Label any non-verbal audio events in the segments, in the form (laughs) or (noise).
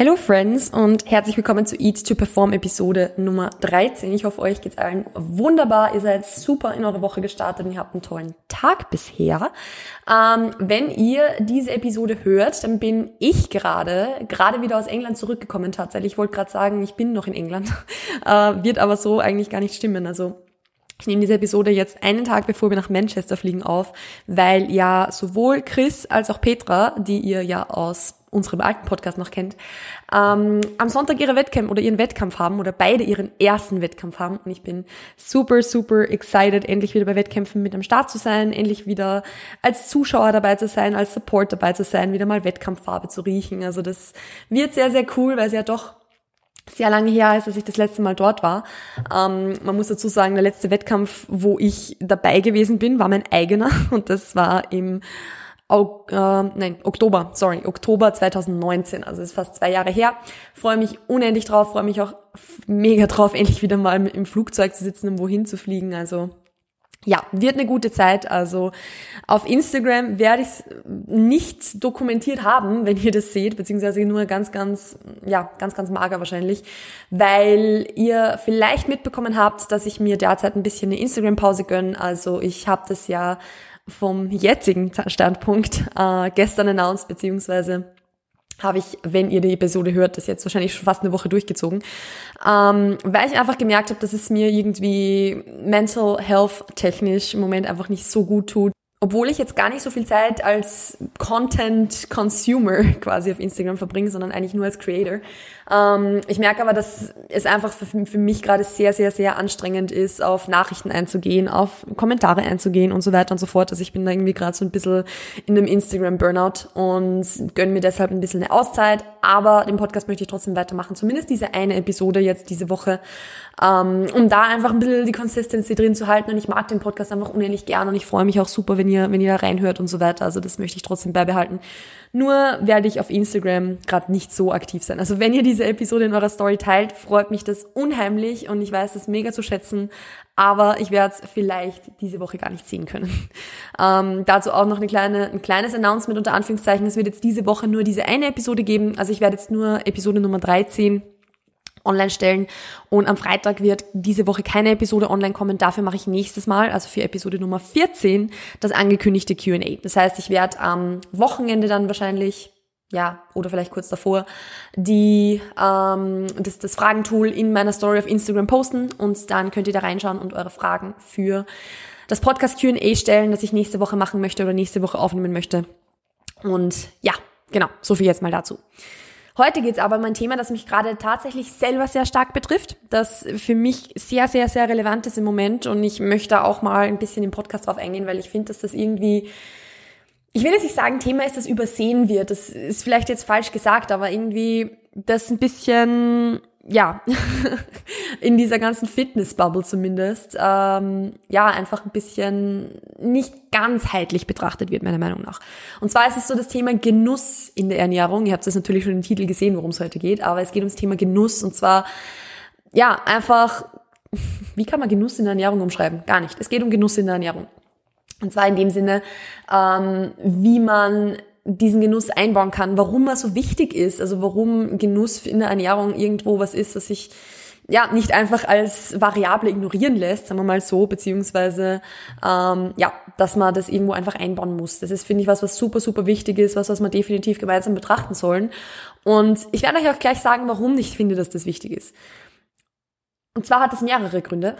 Hello Friends und herzlich willkommen zu Eat to Perform Episode Nummer 13. Ich hoffe, euch geht's allen wunderbar. Ihr seid super in eure Woche gestartet und ihr habt einen tollen Tag bisher. Ähm, wenn ihr diese Episode hört, dann bin ich gerade, gerade wieder aus England zurückgekommen tatsächlich. Ich wollte gerade sagen, ich bin noch in England. (laughs) Äh, wird aber so eigentlich gar nicht stimmen. Also ich nehme diese Episode jetzt einen Tag bevor wir nach Manchester fliegen auf, weil ja sowohl Chris als auch Petra, die ihr ja aus unserem alten Podcast noch kennt, ähm, am Sonntag ihre Wettkampf oder ihren Wettkampf haben oder beide ihren ersten Wettkampf haben. Und ich bin super, super excited, endlich wieder bei Wettkämpfen mit am Start zu sein, endlich wieder als Zuschauer dabei zu sein, als Support dabei zu sein, wieder mal Wettkampffarbe zu riechen. Also das wird sehr, sehr cool, weil es ja doch sehr lange her ist, dass ich das letzte Mal dort war. Ähm, man muss dazu sagen, der letzte Wettkampf, wo ich dabei gewesen bin, war mein eigener (laughs) und das war im Äh, nein, Oktober, sorry, Oktober 2019, also ist fast zwei Jahre her. Freue mich unendlich drauf, freue mich auch mega drauf, (laughs) endlich wieder mal im Flugzeug zu sitzen und wohin zu fliegen. Also ja, wird eine gute Zeit. Also auf Instagram werde ich es nicht dokumentiert haben, wenn ihr das seht, beziehungsweise nur ganz, ganz, ja, ganz, ganz mager wahrscheinlich, weil ihr vielleicht mitbekommen habt, dass ich mir derzeit ein bisschen eine Instagram-Pause gönne. Also ich habe das ja vom jetzigen Standpunkt äh, gestern announced, beziehungsweise habe ich, wenn ihr die Episode hört, das jetzt wahrscheinlich schon fast eine Woche durchgezogen, ähm, weil ich einfach gemerkt habe, dass es mir irgendwie mental health technisch im Moment einfach nicht so gut tut, obwohl ich jetzt gar nicht so viel Zeit als Content Consumer (laughs) quasi auf Instagram verbringe, sondern eigentlich nur als Creator. Ähm, ich merke aber, dass es einfach für, für mich gerade sehr, sehr, sehr anstrengend ist, auf Nachrichten einzugehen, auf Kommentare einzugehen und so weiter und so fort. Also ich bin da irgendwie gerade so ein bisschen in einem Instagram-Burnout und gönne mir deshalb ein bisschen eine Auszeit. Aber den Podcast möchte ich trotzdem weitermachen. Zumindest diese eine Episode jetzt diese Woche, ähm, um da einfach ein bisschen die Consistency drin zu halten. Und ich mag den Podcast einfach unendlich gern und ich freue mich auch super, wenn ihr, wenn ihr da reinhört und so weiter. Also das möchte ich trotzdem beibehalten. Nur werde ich auf Instagram gerade nicht so aktiv sein. Also wenn ihr diese Episode in eurer Story teilt, freut mich das unheimlich und ich weiß das mega zu schätzen. Aber ich werde es vielleicht diese Woche gar nicht sehen können. (laughs) Ähm, dazu auch noch eine kleine, ein kleines Announcement unter Anführungszeichen. Es wird jetzt diese Woche nur diese eine Episode geben. Also ich werde jetzt nur Episode Nummer 13 online stellen. Und am Freitag wird diese Woche keine Episode online kommen. Dafür mache ich nächstes Mal, also für Episode Nummer 14, das angekündigte QA. Das heißt, ich werde am Wochenende dann wahrscheinlich, ja, oder vielleicht kurz davor, die, ähm, das, das Fragentool in meiner Story auf Instagram posten und dann könnt ihr da reinschauen und eure Fragen für das Podcast QA stellen, das ich nächste Woche machen möchte oder nächste Woche aufnehmen möchte. Und ja, genau, so viel jetzt mal dazu. Heute geht es aber um ein Thema, das mich gerade tatsächlich selber sehr stark betrifft, das für mich sehr, sehr, sehr relevant ist im Moment und ich möchte auch mal ein bisschen im Podcast drauf eingehen, weil ich finde, dass das irgendwie, ich will jetzt nicht sagen, Thema ist, das übersehen wird. Das ist vielleicht jetzt falsch gesagt, aber irgendwie das ein bisschen ja, (laughs) in dieser ganzen Fitness-Bubble zumindest, ähm, ja, einfach ein bisschen nicht ganzheitlich betrachtet wird, meiner Meinung nach. Und zwar ist es so das Thema Genuss in der Ernährung. Ihr habt das natürlich schon im Titel gesehen, worum es heute geht, aber es geht ums Thema Genuss und zwar, ja, einfach, (laughs) wie kann man Genuss in der Ernährung umschreiben? Gar nicht. Es geht um Genuss in der Ernährung. Und zwar in dem Sinne, ähm, wie man diesen Genuss einbauen kann, warum er so wichtig ist, also warum Genuss in der Ernährung irgendwo was ist, was sich ja nicht einfach als Variable ignorieren lässt, sagen wir mal so, beziehungsweise ähm, ja, dass man das irgendwo einfach einbauen muss. Das ist, finde ich, was, was super, super wichtig ist, was, was wir definitiv gemeinsam betrachten sollen. Und ich werde euch auch gleich sagen, warum ich finde, dass das wichtig ist. Und zwar hat es mehrere Gründe.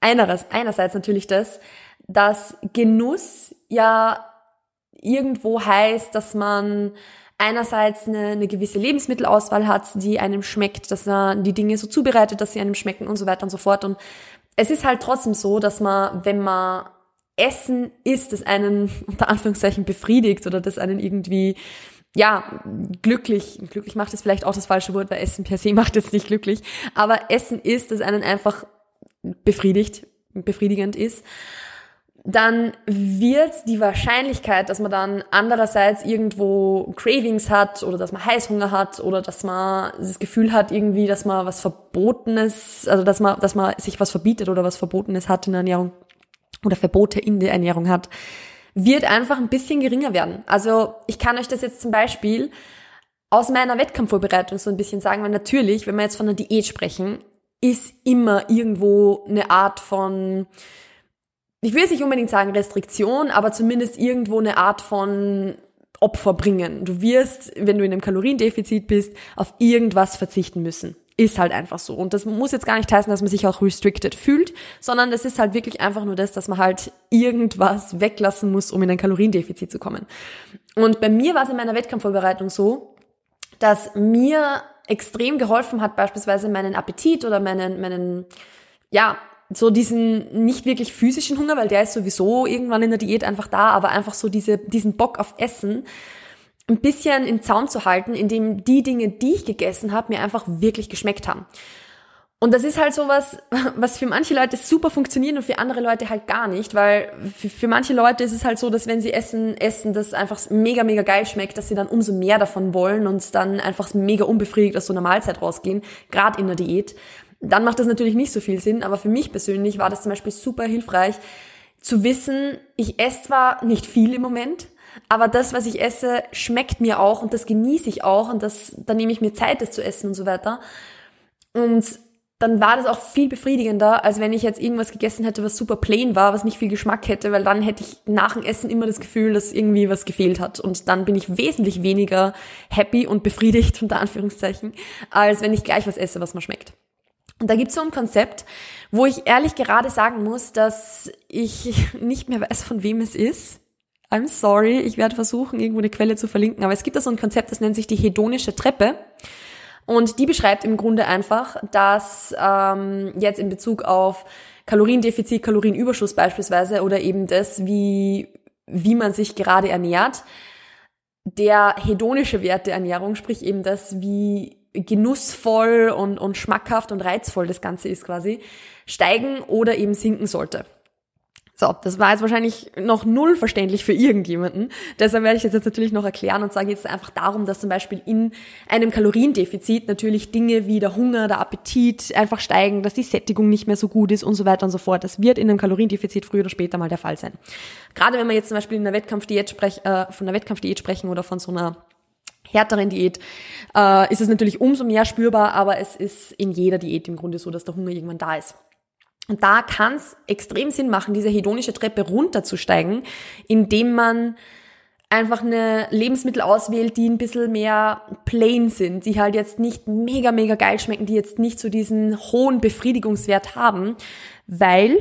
Einerseits, einerseits natürlich das, dass Genuss ja irgendwo heißt, dass man einerseits eine, eine gewisse Lebensmittelauswahl hat, die einem schmeckt, dass man die Dinge so zubereitet, dass sie einem schmecken und so weiter und so fort. Und es ist halt trotzdem so, dass man, wenn man Essen isst, das einen (laughs) unter Anführungszeichen befriedigt oder das einen irgendwie ja, glücklich, glücklich macht es vielleicht auch das falsche Wort, weil Essen per se (laughs) macht es nicht glücklich, aber Essen ist, das einen einfach befriedigt, befriedigend ist, dann wird die Wahrscheinlichkeit, dass man dann andererseits irgendwo Cravings hat oder dass man Heißhunger hat oder dass man das Gefühl hat irgendwie, dass man was Verbotenes, also dass man, dass man sich was verbietet oder was Verbotenes hat in der Ernährung oder Verbote in der Ernährung hat, wird einfach ein bisschen geringer werden. Also ich kann euch das jetzt zum Beispiel aus meiner Wettkampfvorbereitung so ein bisschen sagen, weil natürlich, wenn wir jetzt von einer Diät sprechen, ist immer irgendwo eine Art von, ich will es nicht unbedingt sagen Restriktion, aber zumindest irgendwo eine Art von Opfer bringen. Du wirst, wenn du in einem Kaloriendefizit bist, auf irgendwas verzichten müssen. Ist halt einfach so. Und das muss jetzt gar nicht heißen, dass man sich auch restricted fühlt, sondern es ist halt wirklich einfach nur das, dass man halt irgendwas weglassen muss, um in ein Kaloriendefizit zu kommen. Und bei mir war es in meiner Wettkampfvorbereitung so, dass mir extrem geholfen hat, beispielsweise meinen Appetit oder meinen, meinen, ja, so diesen nicht wirklich physischen Hunger, weil der ist sowieso irgendwann in der Diät einfach da, aber einfach so diese, diesen Bock auf Essen ein bisschen in Zaun zu halten, indem die Dinge, die ich gegessen habe, mir einfach wirklich geschmeckt haben. Und das ist halt sowas, (laughs) was für manche Leute super funktioniert und für andere Leute halt gar nicht, weil für, für, manche Leute ist es halt so, dass wenn sie essen, essen, das einfach mega, mega geil schmeckt, dass sie dann umso mehr davon wollen und dann einfach mega unbefriedigt aus so einer Mahlzeit rausgehen, gerade in der Diät. Dann macht das natürlich nicht so viel Sinn, aber für mich persönlich war das zum Beispiel super hilfreich, zu wissen, ich esse zwar nicht viel im Moment, aber das, was ich esse, schmeckt mir auch und das genieße ich auch und das, da nehme ich mir Zeit, das zu essen und so weiter. Und dann war das auch viel befriedigender, als wenn ich jetzt irgendwas gegessen hätte, was super plain war, was nicht viel Geschmack hätte, weil dann hätte ich nach dem Essen immer das Gefühl, dass irgendwie was gefehlt hat. Und dann bin ich wesentlich weniger happy und befriedigt, (laughs) unter Anführungszeichen, als wenn ich gleich was esse, was mir schmeckt. Und da gibt's so ein Konzept, wo ich ehrlich gerade sagen muss, dass ich (laughs) nicht mehr weiß, von wem es ist. I'm sorry, ich werde versuchen, irgendwo eine Quelle zu verlinken, aber es gibt da so ein Konzept, das nennt sich die hedonische Treppe. Und die beschreibt im Grunde einfach, dass ähm, jetzt in Bezug auf Kaloriendefizit, Kalorienüberschuss beispielsweise oder eben das, wie, wie man sich gerade ernährt, der hedonische Wert der Ernährung, sprich eben das, wie genussvoll und, und schmackhaft und reizvoll das Ganze ist quasi, steigen oder eben sinken sollte. So, das war jetzt wahrscheinlich noch null verständlich für irgendjemanden. Deshalb werde ich das jetzt natürlich noch erklären und sage jetzt einfach darum, dass zum Beispiel in einem Kaloriendefizit natürlich Dinge wie der Hunger, der Appetit einfach steigen, dass die Sättigung nicht mehr so gut ist und so weiter und so fort. Das wird in einem Kaloriendefizit früher oder später mal der Fall sein. Gerade wenn wir jetzt zum Beispiel in einer Wettkampfdiät sprech, äh, von einer Wettkampfdiät sprechen oder von so einer härteren Diät, äh, ist es natürlich umso mehr spürbar, aber es ist in jeder Diät im Grunde so, dass der Hunger irgendwann da ist. Und da kann es extrem Sinn machen, diese hedonische Treppe runterzusteigen, indem man einfach eine Lebensmittel auswählt, die ein bisschen mehr plain sind, die halt jetzt nicht mega, mega geil schmecken, die jetzt nicht so diesen hohen Befriedigungswert haben, weil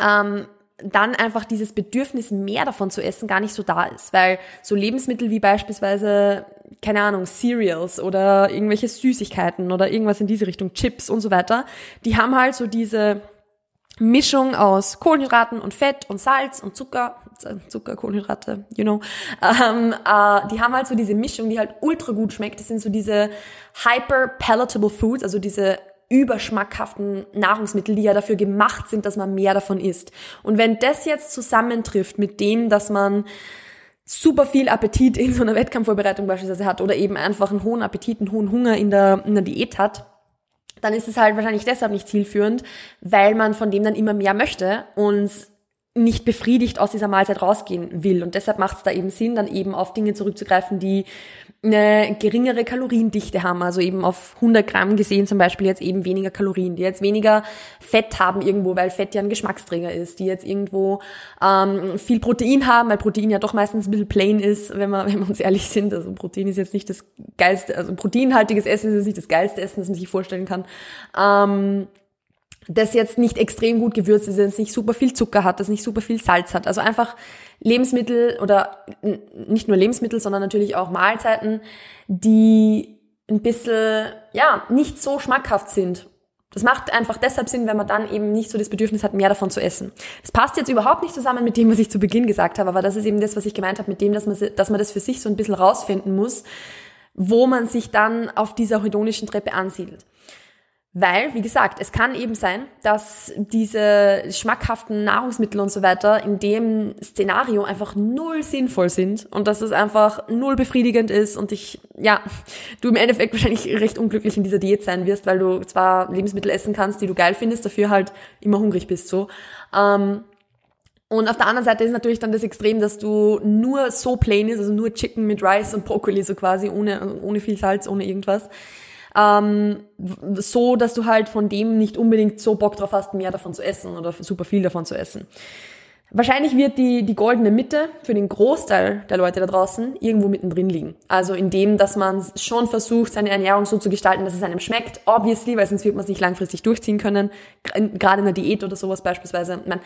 ähm, dann einfach dieses Bedürfnis, mehr davon zu essen, gar nicht so da ist. Weil so Lebensmittel wie beispielsweise, keine Ahnung, Cereals oder irgendwelche Süßigkeiten oder irgendwas in diese Richtung, Chips und so weiter, die haben halt so diese Mischung aus Kohlenhydraten und Fett und Salz und Zucker, Zucker, Kohlenhydrate, you know, ähm, äh, die haben halt so diese Mischung, die halt ultra gut schmeckt. Das sind so diese hyper palatable foods, also diese überschmackhaften Nahrungsmittel, die ja dafür gemacht sind, dass man mehr davon isst. Und wenn das jetzt zusammentrifft mit dem, dass man super viel Appetit in so einer Wettkampfvorbereitung beispielsweise hat oder eben einfach einen hohen Appetit, einen hohen Hunger in der, in der Diät hat, dann ist es halt wahrscheinlich deshalb nicht zielführend, weil man von dem dann immer mehr möchte und nicht befriedigt aus dieser Mahlzeit rausgehen will. Und deshalb macht es da eben Sinn, dann eben auf Dinge zurückzugreifen, die eine geringere Kaloriendichte haben, also eben auf 100 Gramm gesehen zum Beispiel jetzt eben weniger Kalorien, die jetzt weniger Fett haben irgendwo, weil Fett ja ein Geschmacksträger ist, die jetzt irgendwo ähm, viel Protein haben, weil Protein ja doch meistens ein bisschen plain ist, wenn wir, (laughs) wenn wir uns ehrlich sind. Also Protein ist jetzt nicht das geilste, also proteinhaltiges Essen ist jetzt nicht das geilste Essen, das man sich vorstellen kann. Ähm, das jetzt nicht extrem gut gewürzt ist, das nicht super viel Zucker hat, das nicht super viel Salz hat. Also einfach Lebensmittel oder nicht nur Lebensmittel, sondern natürlich auch Mahlzeiten, die ein bisschen, ja, nicht so schmackhaft sind. Das macht einfach deshalb Sinn, wenn man dann eben nicht so das Bedürfnis hat, mehr davon zu essen. Das passt jetzt überhaupt nicht zusammen mit dem, was ich zu Beginn gesagt habe, aber das ist eben das, was ich gemeint habe, mit dem, dass man, dass man das für sich so ein bisschen rausfinden muss, wo man sich dann auf dieser hedonischen Treppe ansiedelt. Weil, wie gesagt, es kann eben sein, dass diese schmackhaften Nahrungsmittel und so weiter in dem Szenario einfach null sinnvoll sind und dass es einfach null befriedigend ist und ich, ja, du im Endeffekt wahrscheinlich recht unglücklich in dieser Diät sein wirst, weil du zwar Lebensmittel essen kannst, die du geil findest, dafür halt immer hungrig bist, so. Ähm, Und auf der anderen Seite ist natürlich dann das Extrem, dass du nur so plain ist, also nur Chicken mit Rice und Brokkoli so quasi, ohne, ohne viel Salz, ohne irgendwas. Ähm, so, dass du halt von dem nicht unbedingt so Bock drauf hast, mehr davon zu essen oder super viel davon zu essen. Wahrscheinlich wird die, die goldene Mitte für den Großteil der Leute da draußen irgendwo mittendrin liegen. Also in dem, dass man schon versucht, seine Ernährung so zu gestalten, dass es einem schmeckt, obviously, weil sonst wird man es nicht langfristig durchziehen können. Gerade in der Diät oder sowas beispielsweise. Man,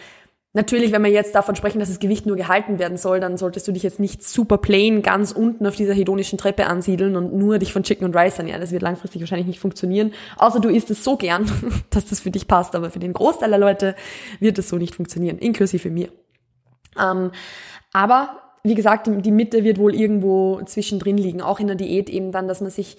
Natürlich, wenn wir jetzt davon sprechen, dass das Gewicht nur gehalten werden soll, dann solltest du dich jetzt nicht super plain ganz unten auf dieser hedonischen Treppe ansiedeln und nur dich von Chicken und Rice ernähren. Das wird langfristig wahrscheinlich nicht funktionieren. Außer du isst es so gern, (laughs) dass das für dich passt. Aber für den Großteil der Leute wird es so nicht funktionieren, inklusive mir. Ähm, aber wie gesagt, die Mitte wird wohl irgendwo zwischendrin liegen, auch in der Diät eben dann, dass man sich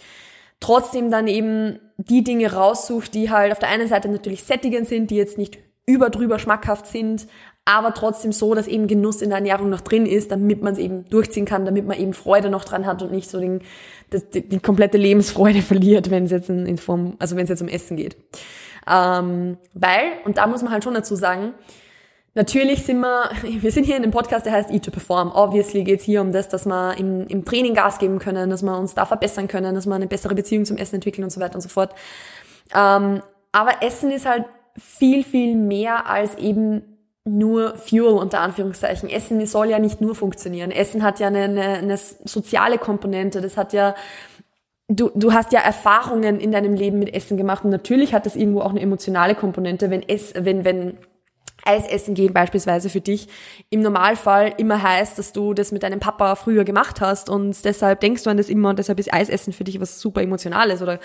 trotzdem dann eben die Dinge raussucht, die halt auf der einen Seite natürlich sättigend sind, die jetzt nicht über drüber schmackhaft sind, aber trotzdem so, dass eben Genuss in der Ernährung noch drin ist, damit man es eben durchziehen kann, damit man eben Freude noch dran hat und nicht so den, die, die komplette Lebensfreude (laughs) verliert, wenn es jetzt in, in Form, also wenn es jetzt um Essen geht. Ähm, weil, und da muss man halt schon dazu sagen, Natürlich sind wir, (laughs) wir sind hier in einem Podcast, der heißt Eat to Perform. Obviously geht es hier um das, dass wir im, im Training Gas geben können, dass wir uns da verbessern können, dass wir eine bessere Beziehung zum Essen entwickeln und so weiter und so fort. Ähm, aber Essen ist halt viel, viel mehr als eben nur Fuel unter Anführungszeichen. Essen soll ja nicht nur funktionieren. Essen hat ja eine, eine, eine soziale Komponente. Das hat ja du, du hast ja Erfahrungen in deinem Leben mit Essen gemacht und natürlich hat das irgendwo auch eine emotionale Komponente, wenn es, wenn, wenn Eis essen gehen beispielsweise für dich im Normalfall immer heißt, dass du das mit deinem Papa früher gemacht hast und deshalb denkst du an das immer und deshalb ist Eisessen für dich was super Emotionales oder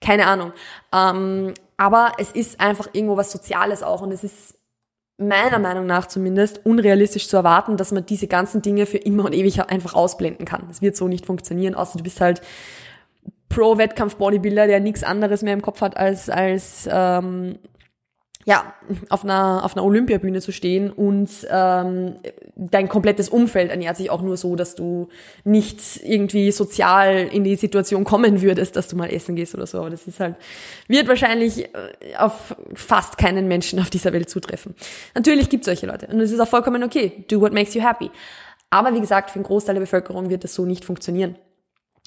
keine Ahnung. Ähm, aber es ist einfach irgendwo was Soziales auch und es ist meiner Meinung nach zumindest unrealistisch zu erwarten, dass man diese ganzen Dinge für immer und ewig einfach ausblenden kann. Das wird so nicht funktionieren, außer du bist halt Pro-Wettkampf-Bodybuilder, der nichts anderes mehr im Kopf hat als als ähm, ja, auf einer, auf einer Olympiabühne zu stehen und ähm, dein komplettes Umfeld ernährt sich auch nur so, dass du nicht irgendwie sozial in die Situation kommen würdest, dass du mal essen gehst oder so. Aber das ist halt, wird wahrscheinlich äh, auf fast keinen Menschen auf dieser Welt zutreffen. Natürlich gibt es solche Leute und es ist auch vollkommen okay. Do what makes you happy. Aber wie gesagt, für einen Großteil der Bevölkerung wird das so nicht funktionieren.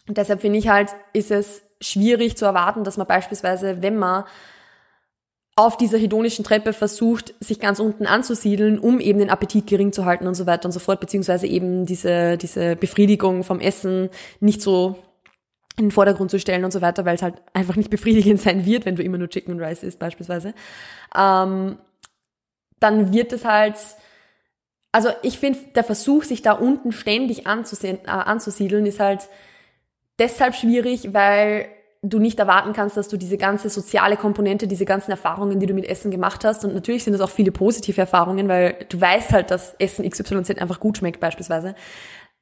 Und deshalb finde ich halt, ist es schwierig zu erwarten, dass man beispielsweise, wenn man auf dieser hedonischen Treppe versucht, sich ganz unten anzusiedeln, um eben den Appetit gering zu halten und so weiter und so fort, beziehungsweise eben diese, diese Befriedigung vom Essen nicht so in den Vordergrund zu stellen und so weiter, weil es halt einfach nicht befriedigend (laughs) sein wird, wenn du immer nur Chicken und Rice isst beispielsweise. Ähm, dann wird es halt, also ich finde, der Versuch, sich da unten ständig äh, anzusiedeln, ist halt deshalb schwierig, weil du nicht erwarten kannst, dass du diese ganze soziale Komponente, diese ganzen Erfahrungen, die du mit Essen gemacht hast, und natürlich sind das auch viele positive Erfahrungen, weil du weißt halt, dass Essen XYZ einfach gut schmeckt beispielsweise.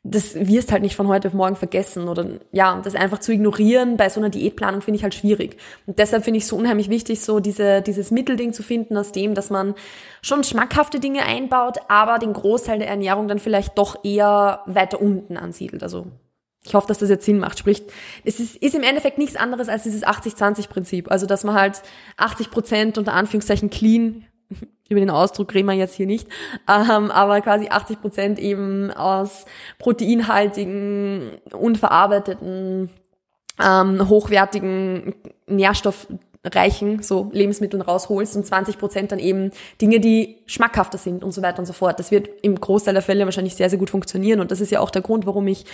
Das wirst halt nicht von heute auf morgen vergessen oder ja, das einfach zu ignorieren bei so einer Diätplanung finde ich halt schwierig. Und deshalb finde ich es so unheimlich wichtig, so diese, dieses Mittelding zu finden aus dem, dass man schon schmackhafte Dinge einbaut, aber den Großteil der Ernährung dann vielleicht doch eher weiter unten ansiedelt. Also ich hoffe, dass das jetzt Sinn macht. Sprich, es ist, ist im Endeffekt nichts anderes als dieses 80-20-Prinzip. Also, dass man halt 80 Prozent unter Anführungszeichen clean, (laughs) über den Ausdruck reden wir jetzt hier nicht, ähm, aber quasi 80 Prozent eben aus proteinhaltigen, unverarbeiteten, ähm, hochwertigen Nährstoff reichen so Lebensmitteln rausholst und 20 Prozent dann eben Dinge, die schmackhafter sind und so weiter und so fort. Das wird im Großteil der Fälle wahrscheinlich sehr, sehr gut funktionieren und das ist ja auch der Grund, warum ich,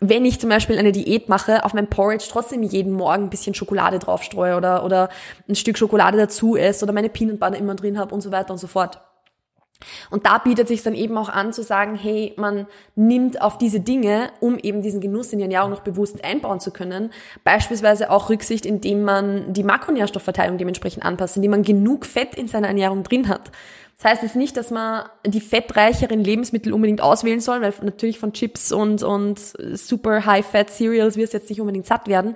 wenn ich zum Beispiel eine Diät mache, auf mein Porridge trotzdem jeden Morgen ein bisschen Schokolade draufstreue oder, oder ein Stück Schokolade dazu esse oder meine Peanut Butter immer drin habe und so weiter und so fort. Und da bietet sich dann eben auch an zu sagen, hey, man nimmt auf diese Dinge, um eben diesen Genuss in die Ernährung noch bewusst einbauen zu können, beispielsweise auch Rücksicht, indem man die Makronährstoffverteilung dementsprechend anpasst, indem man genug Fett in seiner Ernährung drin hat. Das heißt jetzt nicht, dass man die fettreicheren Lebensmittel unbedingt auswählen soll, weil natürlich von Chips und, und super high-fat Cereals wirst jetzt nicht unbedingt satt werden.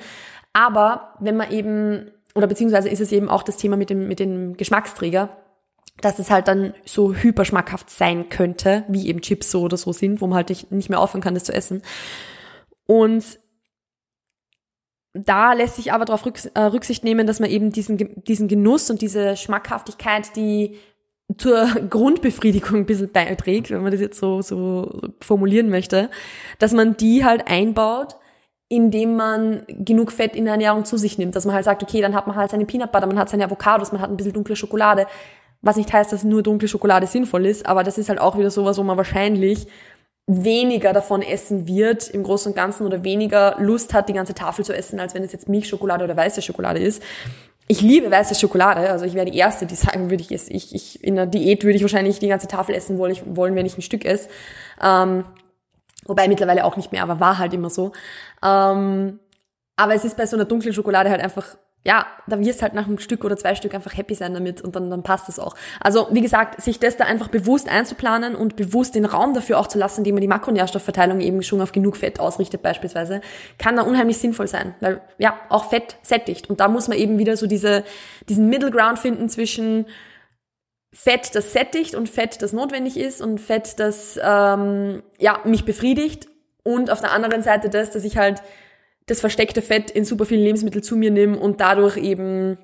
Aber wenn man eben, oder beziehungsweise ist es eben auch das Thema mit dem, mit dem Geschmacksträger, dass es halt dann so hyperschmackhaft sein könnte, wie eben Chips so oder so sind, wo man halt nicht mehr aufhören kann, das zu essen. Und da lässt sich aber darauf äh, Rücksicht nehmen, dass man eben diesen, diesen Genuss und diese Schmackhaftigkeit, die zur (laughs) Grundbefriedigung ein bisschen beiträgt, wenn man das jetzt so, so formulieren möchte, dass man die halt einbaut, indem man genug Fett in der Ernährung zu sich nimmt. Dass man halt sagt, okay, dann hat man halt seine Peanut Butter, man hat seine Avocados, man hat ein bisschen dunkle Schokolade. Was nicht heißt, dass nur dunkle Schokolade sinnvoll ist, aber das ist halt auch wieder sowas, wo man wahrscheinlich weniger davon essen wird im Großen und Ganzen oder weniger Lust hat, die ganze Tafel zu essen, als wenn es jetzt Milchschokolade oder weiße Schokolade ist. Ich liebe weiße Schokolade, also ich wäre die Erste, die (laughs) sagen würde, ich, ich, ich in der Diät würde ich wahrscheinlich die ganze Tafel essen wollen, wollen wenn ich ein Stück esse. Ähm, wobei mittlerweile auch nicht mehr, aber war halt immer so. Ähm, aber es ist bei so einer dunklen Schokolade halt einfach ja, da wirst halt nach einem Stück oder zwei Stück einfach happy sein damit und dann, dann passt es auch. Also wie gesagt, sich das da einfach bewusst einzuplanen und bewusst den Raum dafür auch zu lassen, indem man die Makronährstoffverteilung eben schon auf genug Fett ausrichtet beispielsweise, kann da unheimlich sinnvoll sein, weil ja, auch Fett sättigt. Und da muss man eben wieder so diese, diesen Middle Ground finden zwischen Fett, das sättigt und Fett, das notwendig ist und Fett, das ähm, ja, mich befriedigt und auf der anderen Seite das, dass ich halt das versteckte Fett in super vielen Lebensmitteln zu mir nehme und dadurch eben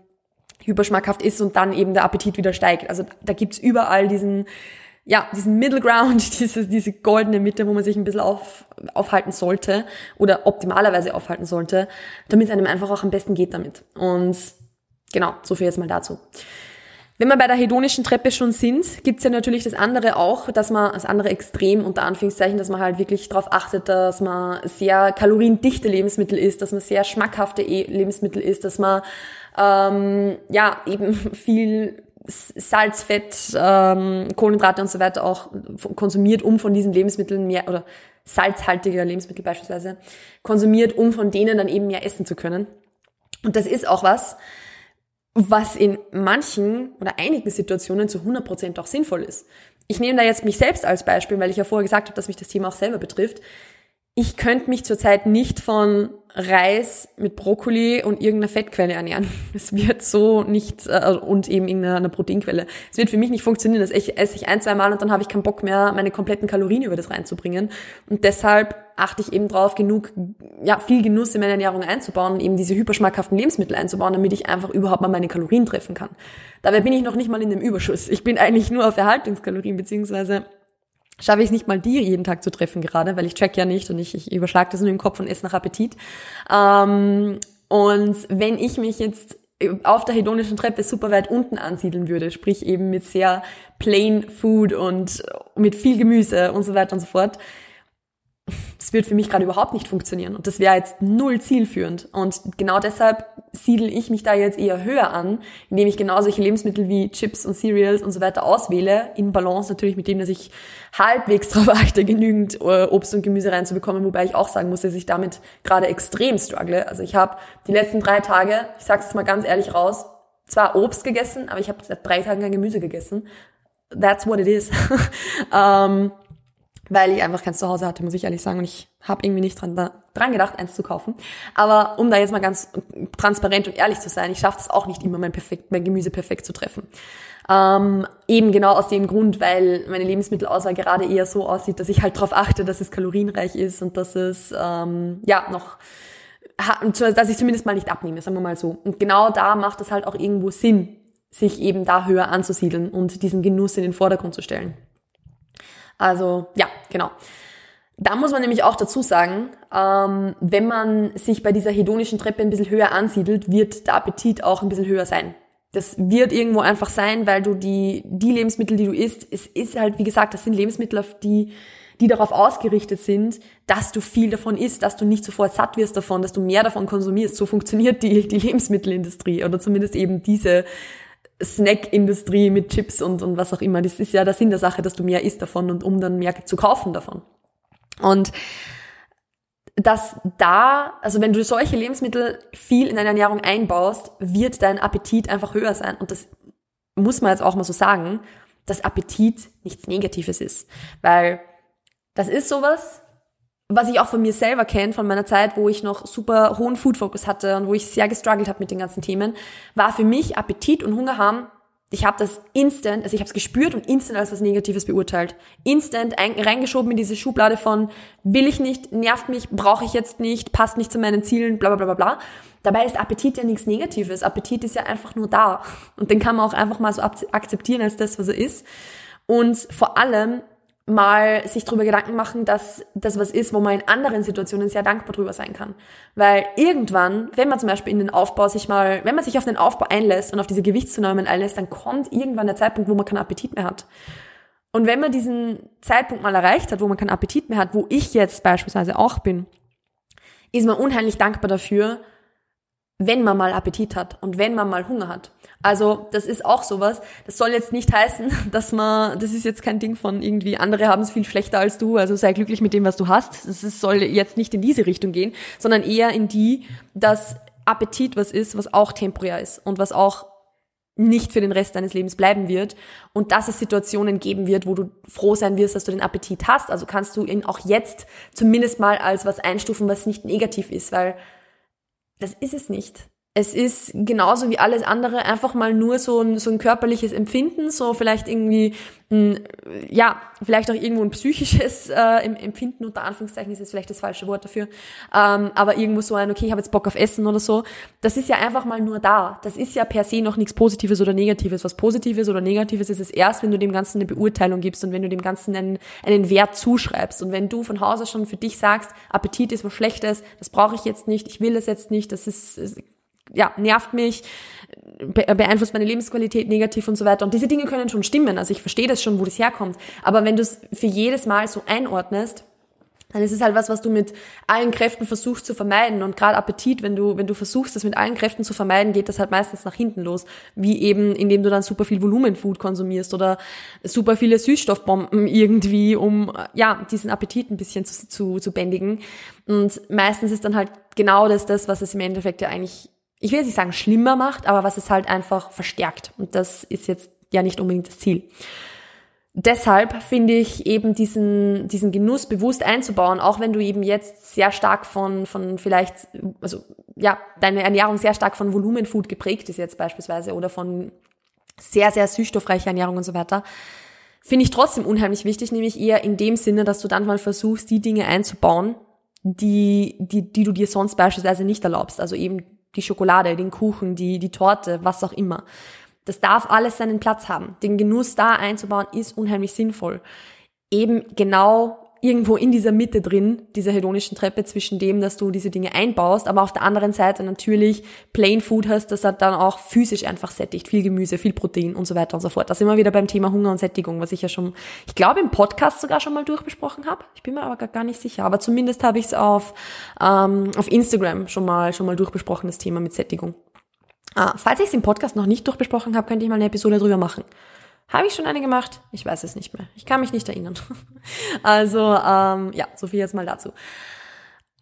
hyperschmackhaft ist und dann eben der Appetit wieder steigt. Also da gibt's überall diesen, ja, diesen Middle Ground, (laughs) diese, diese goldene Mitte, wo man sich ein bisschen auf, aufhalten sollte oder optimalerweise aufhalten sollte, damit es einem einfach auch am besten geht damit. Und genau, so viel jetzt mal dazu. Wenn wir bei der hedonischen Treppe schon sind, gibt's ja natürlich das andere auch, dass man, das andere Extrem unter Anführungszeichen, dass man halt wirklich darauf achtet, dass man sehr kaloriendichte Lebensmittel isst, dass man sehr schmackhafte e- Lebensmittel isst, dass man ähm, ja eben (laughs) viel Salz, Fett, ähm, Kohlenhydrate und so weiter auch konsumiert, um von diesen Lebensmitteln mehr oder salzhaltige Lebensmittel beispielsweise konsumiert, um von denen dann eben mehr essen zu können. Und das ist auch was, was in manchen oder einigen Situationen zu 100 Prozent auch sinnvoll ist. Ich nehme da jetzt mich selbst als Beispiel, weil ich ja vorher gesagt habe, dass mich das Thema auch selber betrifft. Ich könnte mich zurzeit nicht von Reis mit Brokkoli und irgendeiner Fettquelle ernähren. (laughs) Es wird so nicht, äh, und eben irgendeiner Proteinquelle. Es wird für mich nicht funktionieren. Das esse ich ein, zwei Mal und dann habe ich keinen Bock mehr, meine kompletten Kalorien über das reinzubringen. Und deshalb achte ich eben drauf, genug, ja, viel Genuss in meine Ernährung einzubauen und eben diese hyperschmackhaften Lebensmittel einzubauen, damit ich einfach überhaupt mal meine Kalorien treffen kann. Dabei bin ich noch nicht mal in dem Überschuss. Ich bin eigentlich nur auf Erhaltungskalorien, beziehungsweise schaffe ich es nicht mal, die jeden Tag zu treffen gerade, weil ich check ja nicht und ich, ich überschlage das nur im Kopf und esse nach Appetit. Ähm, und wenn ich mich jetzt auf der hedonischen Treppe super weit unten ansiedeln würde, sprich eben mit sehr plain Food und mit viel Gemüse und so weiter und so fort, das wird für mich gerade überhaupt nicht funktionieren und das wäre jetzt null zielführend. Und genau deshalb siedel ich mich da jetzt eher höher an, indem ich genau solche Lebensmittel wie Chips und Cereals und so weiter auswähle, in Balance natürlich mit dem, dass ich halbwegs (laughs) darauf achte, genügend äh, Obst und Gemüse reinzubekommen, wobei ich auch sagen muss, dass ich damit gerade extrem struggle. Also ich habe die letzten drei Tage, ich sag's jetzt mal ganz ehrlich raus, zwar Obst gegessen, aber ich habe seit drei Tagen kein Gemüse gegessen. That's what it is. (laughs) ähm, weil ich einfach keins zu Hause hatte, muss ich ehrlich sagen. Und ich habe irgendwie nicht dran, dran gedacht, eins zu kaufen. Aber um da jetzt mal ganz transparent und ehrlich zu sein, ich schaffe es auch nicht immer, mein, perfekt, mein Gemüse perfekt zu treffen. Ähm, eben genau aus dem Grund, weil meine Lebensmittelauswahl gerade eher so aussieht, dass ich halt darauf achte, dass es kalorienreich ist und dass es ähm, ja noch dass ich zumindest mal nicht abnehme, sagen wir mal so. Und genau da macht es halt auch irgendwo Sinn, sich eben da höher anzusiedeln und diesen Genuss in den Vordergrund zu stellen. Also ja, genau. Da muss man nämlich auch dazu sagen, ähm, wenn man sich bei dieser hedonischen Treppe ein bisschen höher ansiedelt, wird der Appetit auch ein bisschen höher sein. Das wird irgendwo einfach sein, weil du die, die Lebensmittel, die du isst, es ist halt, wie gesagt, das sind Lebensmittel, auf die, die darauf ausgerichtet sind, dass du viel davon isst, dass du nicht sofort satt wirst davon, dass du mehr davon konsumierst. So funktioniert die, die Lebensmittelindustrie oder zumindest eben diese Snack-Industrie mit Chips und, und was auch immer. Das ist ja der Sinn der Sache, dass du mehr isst davon und um dann mehr zu kaufen davon. Und dass da, also wenn du solche Lebensmittel viel in deine Ernährung einbaust, wird dein Appetit einfach höher sein. Und das muss man jetzt auch mal so sagen, dass Appetit nichts Negatives ist. Weil das ist sowas, was ich auch von mir selber kenne, von meiner Zeit, wo ich noch super hohen Food Focus hatte und wo ich sehr gestruggelt habe mit den ganzen Themen, war für mich Appetit und Hunger haben ich habe das instant, also ich habe es gespürt und instant als was Negatives beurteilt. Instant ein, reingeschoben in diese Schublade von will ich nicht, nervt mich, brauche ich jetzt nicht, passt nicht zu meinen Zielen, bla bla bla bla. Dabei ist Appetit ja nichts Negatives. Appetit ist ja einfach nur da. Und den kann man auch einfach mal so akzeptieren als das, was er ist. Und vor allem mal sich darüber Gedanken machen, dass das was ist, wo man in anderen Situationen sehr dankbar drüber sein kann. Weil irgendwann, wenn man zum Beispiel in den Aufbau sich mal, wenn man sich auf den Aufbau einlässt und auf diese Gewichtszunahmen einlässt, dann kommt irgendwann der Zeitpunkt, wo man keinen Appetit mehr hat. Und wenn man diesen Zeitpunkt mal erreicht hat, wo man keinen Appetit mehr hat, wo ich jetzt beispielsweise auch bin, ist man unheimlich dankbar dafür, wenn man mal Appetit hat und wenn man mal Hunger hat. Also das ist auch sowas. Das soll jetzt nicht heißen, (laughs) dass man, das ist jetzt kein Ding von irgendwie, andere haben es viel schlechter als du, also sei glücklich mit dem, was du hast. Das ist, soll jetzt nicht in diese Richtung gehen, sondern eher in die, dass Appetit was ist, was auch temporär ist und was auch nicht für den Rest deines Lebens bleiben wird und dass es Situationen geben wird, wo du froh sein wirst, dass du den Appetit hast. Also kannst du ihn auch jetzt zumindest mal als was einstufen, was nicht negativ ist, weil das ist es nicht es ist genauso wie alles andere einfach mal nur so ein, so ein körperliches Empfinden, so vielleicht irgendwie, ein, ja, vielleicht auch irgendwo ein psychisches äh, Empfinden, unter Anführungszeichen ist jetzt vielleicht das falsche Wort dafür, ähm, aber irgendwo so ein, okay, ich habe jetzt Bock auf Essen oder so, das ist ja einfach mal nur da. Das ist ja per se noch nichts Positives oder Negatives. Was Positives oder Negatives ist es erst, wenn du dem Ganzen eine Beurteilung gibst und wenn du dem Ganzen einen, einen Wert zuschreibst. Und wenn du von Hause schon für dich sagst, Appetit ist was Schlechtes, das brauche ich jetzt nicht, ich will es jetzt nicht, das ist ja, nervt mich, beeinflusst meine Lebensqualität negativ und so weiter. Und diese Dinge können schon stimmen. Also ich verstehe das schon, wo das herkommt. Aber wenn du es für jedes Mal so einordnest, dann ist es halt was, was du mit allen Kräften versuchst zu vermeiden. Und gerade Appetit, wenn du, wenn du versuchst, das mit allen Kräften zu vermeiden, geht das halt meistens nach hinten los. Wie eben, indem du dann super viel Volumenfood konsumierst oder super viele Süßstoffbomben (laughs) irgendwie, um, ja, diesen Appetit ein bisschen zu, zu, zu bändigen. Und meistens ist dann halt genau das, das, was es im Endeffekt ja eigentlich ich will jetzt nicht sagen schlimmer macht, aber was es halt einfach verstärkt. Und das ist jetzt ja nicht unbedingt das Ziel. Deshalb finde ich eben diesen, diesen Genuss bewusst einzubauen, auch wenn du eben jetzt sehr stark von, von vielleicht, also ja, deine Ernährung sehr stark von Volumenfood geprägt ist jetzt beispielsweise oder von sehr, sehr süßstoffreicher Ernährung und so weiter, finde ich trotzdem unheimlich wichtig, nämlich eher in dem Sinne, dass du dann mal versuchst, die Dinge einzubauen, die, die, die du dir sonst beispielsweise nicht erlaubst. Also eben die Schokolade, den Kuchen, die, die Torte, was auch immer. Das darf alles seinen Platz haben. Den Genuss da einzubauen ist unheimlich sinnvoll. Eben genau irgendwo in dieser Mitte drin, dieser hedonischen Treppe zwischen dem, dass du diese Dinge einbaust, aber auf der anderen Seite natürlich Plain Food hast, das hat dann auch physisch einfach sättigt, viel Gemüse, viel Protein und so weiter und so fort. Das wir wieder beim Thema Hunger und Sättigung, was ich ja schon, ich glaube im Podcast sogar schon mal durchbesprochen habe. Ich bin mir aber gar nicht sicher, aber zumindest habe ich es auf, ähm, auf Instagram schon mal, schon mal durchbesprochen, das Thema mit Sättigung. Ah, falls ich es im Podcast noch nicht durchbesprochen habe, könnte ich mal eine Episode drüber machen. Habe ich schon eine gemacht? Ich weiß es nicht mehr. Ich kann mich nicht erinnern. (laughs) Also ähm, ja, so viel jetzt mal dazu.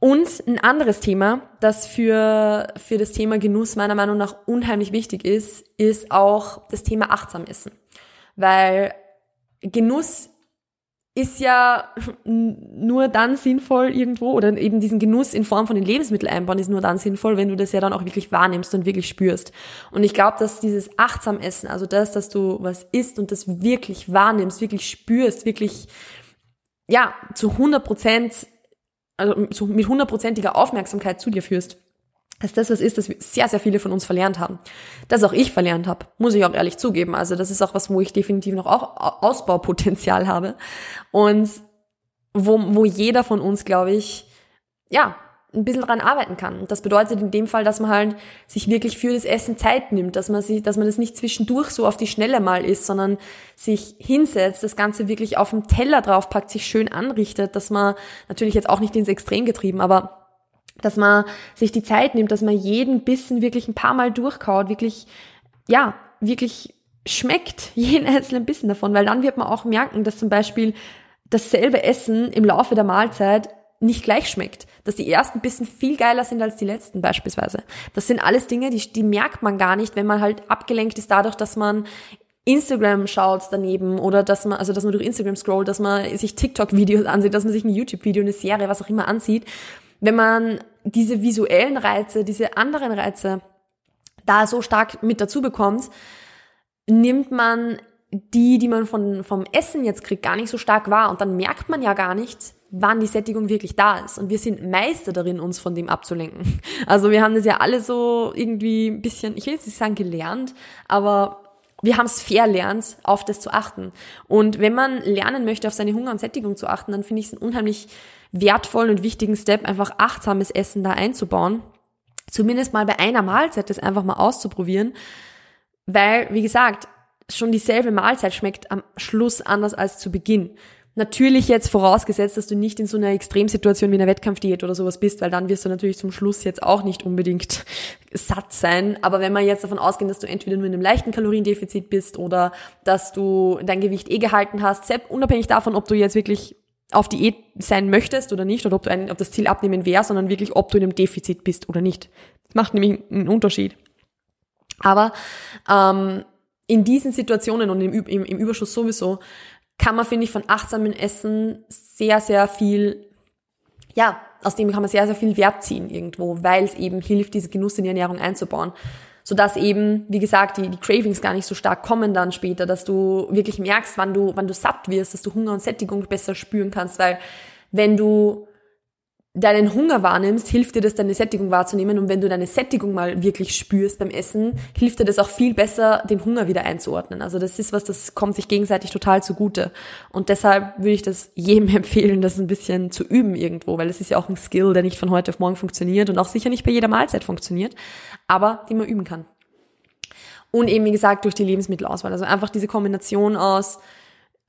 Und ein anderes Thema, das für, für das Thema Genuss meiner Meinung nach unheimlich wichtig ist, ist auch das Thema achtsam essen. Weil Genuss ist ja nur dann sinnvoll irgendwo oder eben diesen Genuss in Form von den Lebensmitteln einbauen ist nur dann sinnvoll, wenn du das ja dann auch wirklich wahrnimmst und wirklich spürst. Und ich glaube, dass dieses achtsam Essen, also das, dass du was isst und das wirklich wahrnimmst, wirklich spürst, wirklich ja zu 100 Prozent, also mit hundertprozentiger Aufmerksamkeit zu dir führst, dass das was ist, das sehr, sehr viele von uns verlernt haben. Das auch ich verlernt habe, muss ich auch ehrlich zugeben. Also das ist auch was, wo ich definitiv noch auch Ausbaupotenzial habe. Und wo, wo jeder von uns, glaube ich, ja, ein bisschen dran arbeiten kann. Das bedeutet in dem Fall, dass man halt sich wirklich für das Essen Zeit nimmt, dass man sich, dass man das nicht zwischendurch so auf die Schnelle mal isst, sondern sich hinsetzt, das Ganze wirklich auf dem Teller draufpackt, sich schön anrichtet, dass man natürlich jetzt auch nicht ins Extrem getrieben, aber dass man sich die Zeit nimmt, dass man jeden Bissen wirklich ein paar Mal durchkaut, wirklich, ja, wirklich schmeckt (laughs) jeden einzelnen Bissen davon, weil dann wird man auch merken, dass zum Beispiel dasselbe Essen im Laufe der Mahlzeit nicht gleich schmeckt, dass die ersten Bissen viel geiler sind als die letzten beispielsweise. Das sind alles Dinge, die, die merkt man gar nicht, wenn man halt abgelenkt ist dadurch, dass man Instagram schaut daneben oder dass man, also dass man durch Instagram scrollt, dass man sich TikTok-Videos ansieht, dass man sich ein YouTube-Video, eine Serie, was auch immer ansieht. Wenn man diese visuellen Reize, diese anderen Reize da so stark mit dazu bekommt, nimmt man die, die man von, vom Essen jetzt kriegt, gar nicht so stark wahr. Und dann merkt man ja gar nicht, wann die Sättigung wirklich da ist. Und wir sind Meister darin, uns von dem abzulenken. (laughs) Also wir haben das ja alle so irgendwie ein bisschen, ich will jetzt nicht sagen gelernt, aber wir haben es verlernt, auf das zu achten. Und wenn man lernen möchte, auf seine Hunger und Sättigung zu achten, dann finde ich es einen unheimlich wertvollen und wichtigen Step, einfach achtsames Essen da einzubauen. Zumindest mal bei einer Mahlzeit das einfach mal auszuprobieren. Weil, wie gesagt, schon dieselbe Mahlzeit schmeckt am Schluss anders als zu Beginn. Natürlich jetzt vorausgesetzt, dass du nicht in so einer Extremsituation wie einer Wettkampfdiät oder sowas bist, weil dann wirst du natürlich zum Schluss jetzt auch nicht unbedingt (laughs) satt sein. Aber wenn wir jetzt davon ausgehen, dass du entweder nur in einem leichten Kaloriendefizit bist oder dass du dein Gewicht eh gehalten hast, selbst unabhängig davon, ob du jetzt wirklich auf Diät sein möchtest oder nicht, oder ob, du ein, ob das Ziel abnehmen wäre, sondern wirklich, ob du in einem Defizit bist oder nicht. Das macht nämlich einen Unterschied. Aber ähm, in diesen Situationen und im, im, im Überschuss sowieso kann man, finde ich, von achtsamen Essen sehr, sehr viel, ja, aus dem kann man sehr, sehr viel Wert ziehen irgendwo, weil es eben hilft, diese Genuss in die Ernährung einzubauen. Sodass eben, wie gesagt, die, die Cravings gar nicht so stark kommen dann später, dass du wirklich merkst, wann du, wann du satt wirst, dass du Hunger und Sättigung besser spüren kannst, weil wenn du deinen Hunger wahrnimmst, hilft dir das, deine Sättigung wahrzunehmen. Und wenn du deine Sättigung mal wirklich spürst beim Essen, hilft dir das auch viel besser, den Hunger wieder einzuordnen. Also das ist was, das kommt sich gegenseitig total zugute. Und deshalb würde ich das jedem (laughs) empfehlen, das ein bisschen zu üben irgendwo, weil es ist ja auch ein Skill, der nicht von heute auf morgen funktioniert und auch sicher nicht bei jeder Mahlzeit funktioniert, aber die man üben kann. Und eben, wie gesagt, durch die Lebensmittelauswahl. Also einfach diese Kombination aus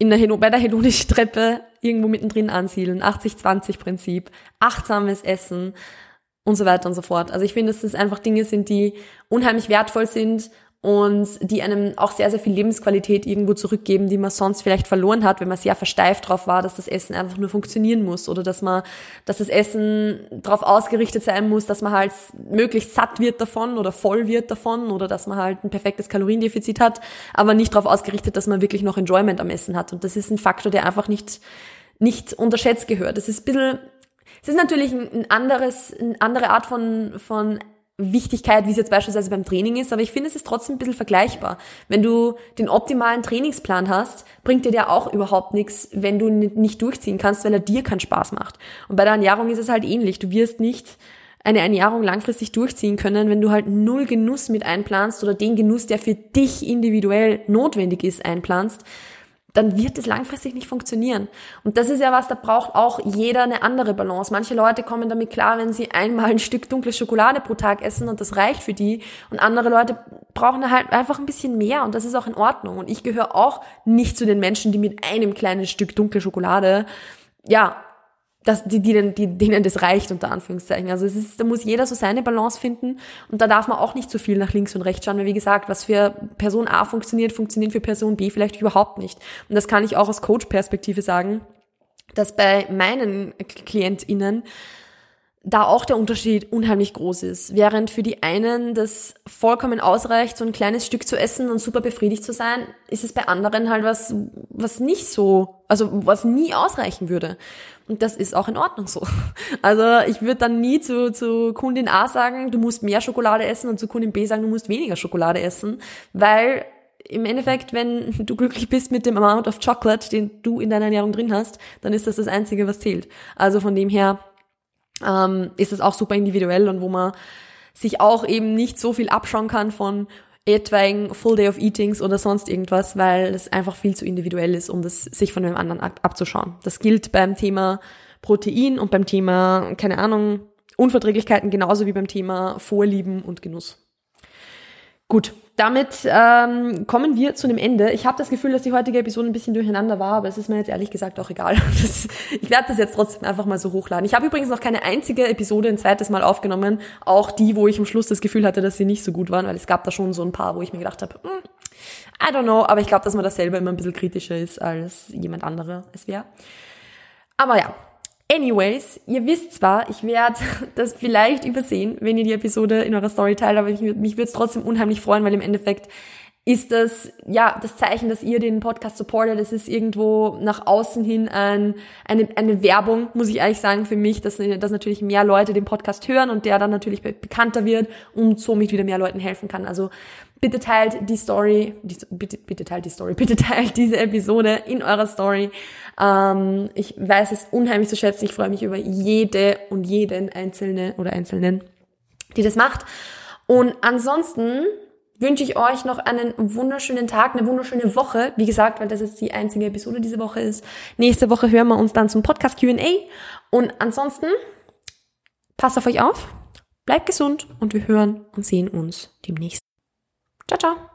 in der, bei der hedonischen Treppe irgendwo mittendrin ansiedeln, 80-20-Prinzip, achtsames Essen und so weiter und so fort. Also ich finde, dass das einfach Dinge sind, die unheimlich wertvoll sind und die einem auch sehr, sehr viel Lebensqualität irgendwo zurückgeben, die man sonst vielleicht verloren hat, wenn man sehr versteift drauf war, dass das Essen einfach nur funktionieren muss oder dass man, dass das Essen darauf ausgerichtet sein muss, dass man halt möglichst satt wird davon oder voll wird davon oder dass man halt ein perfektes Kaloriendefizit hat, aber nicht darauf ausgerichtet, dass man wirklich noch Enjoyment am Essen hat. Und das ist ein Faktor, der einfach nicht, nicht unterschätzt gehört. Das ist ein bisschen, es ist natürlich ein anderes, eine andere Art von, von Wichtigkeit, wie es jetzt beispielsweise beim Training ist, aber ich finde, es ist trotzdem ein bisschen vergleichbar. Wenn du den optimalen Trainingsplan hast, bringt dir der auch überhaupt nichts, wenn du nicht durchziehen kannst, weil er dir keinen Spaß macht. Und bei der Ernährung ist es halt ähnlich. Du wirst nicht eine Ernährung langfristig durchziehen können, wenn du halt null Genuss mit einplanst oder den Genuss, der für dich individuell notwendig ist, einplanst, dann wird es langfristig nicht funktionieren. Und das ist ja was, da braucht auch jeder eine andere Balance. Manche Leute kommen damit klar, wenn sie einmal ein Stück dunkle Schokolade pro Tag essen und das reicht für die. Und andere Leute brauchen halt einfach ein bisschen mehr und das ist auch in Ordnung. Und ich gehöre auch nicht zu den Menschen, die mit einem kleinen Stück dunkle Schokolade ja, dass die, die, die, denen das reicht, unter Anführungszeichen. Also es ist, da muss jeder so seine Balance finden und da darf man auch nicht zu viel nach links und rechts schauen, weil wie gesagt, was für Person A funktioniert, funktioniert für Person B vielleicht überhaupt nicht. Und das kann ich auch aus Coach-Perspektive sagen, dass bei meinen KlientInnen da auch der Unterschied unheimlich groß ist. Während für die einen das vollkommen ausreicht, so ein kleines Stück zu essen und super befriedigt zu sein, ist es bei anderen halt was, was nicht so, also was nie ausreichen würde. Und das ist auch in Ordnung so. (laughs) Also ich würde dann nie zu, zu Kundin A sagen, du musst mehr Schokolade essen und zu Kundin B sagen, du musst weniger Schokolade essen, weil im Endeffekt, wenn (laughs) du glücklich bist mit dem Amount of Chocolate, den du in deiner Ernährung drin hast, dann ist das das Einzige, was zählt. Also von dem her ähm, ist es auch super individuell und wo man sich auch eben nicht so viel abschauen kann von etwaigen Full Day of Eatings oder sonst irgendwas, weil es einfach viel zu individuell ist, um das sich von dem anderen abzuschauen. Das gilt beim Thema Protein und beim Thema, keine Ahnung, Unverträglichkeiten genauso wie beim Thema Vorlieben und Genuss. Gut, damit ähm, kommen wir zu einem Ende. Ich habe das Gefühl, dass die heutige Episode ein bisschen durcheinander war, aber es ist mir jetzt ehrlich gesagt auch egal. (laughs) Das, ich werde das jetzt trotzdem einfach mal so hochladen. Ich habe übrigens noch keine einzige Episode ein zweites Mal aufgenommen, auch die, wo ich am Schluss das Gefühl hatte, dass sie nicht so gut waren, weil es gab da schon so ein paar, wo ich mir gedacht habe, hm, I don't know, aber ich glaube, dass man das selber immer ein bisschen kritischer ist, als jemand anderer es wäre. Aber ja, Anyways, ihr wisst zwar, ich werde (laughs) das vielleicht übersehen, wenn ihr die Episode in eurer Story teilt, aber ich, mich würde es trotzdem unheimlich freuen, weil im Endeffekt ist das, ja, das Zeichen, dass ihr den Podcast supportet. Es ist irgendwo nach außen hin ein, eine, eine Werbung, muss ich ehrlich sagen, für mich, dass, dass natürlich mehr Leute den Podcast hören und der dann natürlich bekannter wird und somit wieder mehr Leuten helfen kann. Also bitte teilt die Story, die, bitte, bitte teilt die Story, (laughs) bitte teilt diese Episode in eurer Story. Ähm, ich weiß es unheimlich zu schätzen. Ich freue mich über jede und jeden einzelne oder einzelnen, die das macht. Und ansonsten wünsche ich euch noch einen wunderschönen Tag, eine wunderschöne Woche. Wie gesagt, weil das jetzt die einzige Episode diese Woche ist. Nächste Woche hören wir uns dann zum Podcast Q&A. Und ansonsten, passt auf euch auf, bleibt gesund und wir hören und sehen uns demnächst. Ciao, ciao.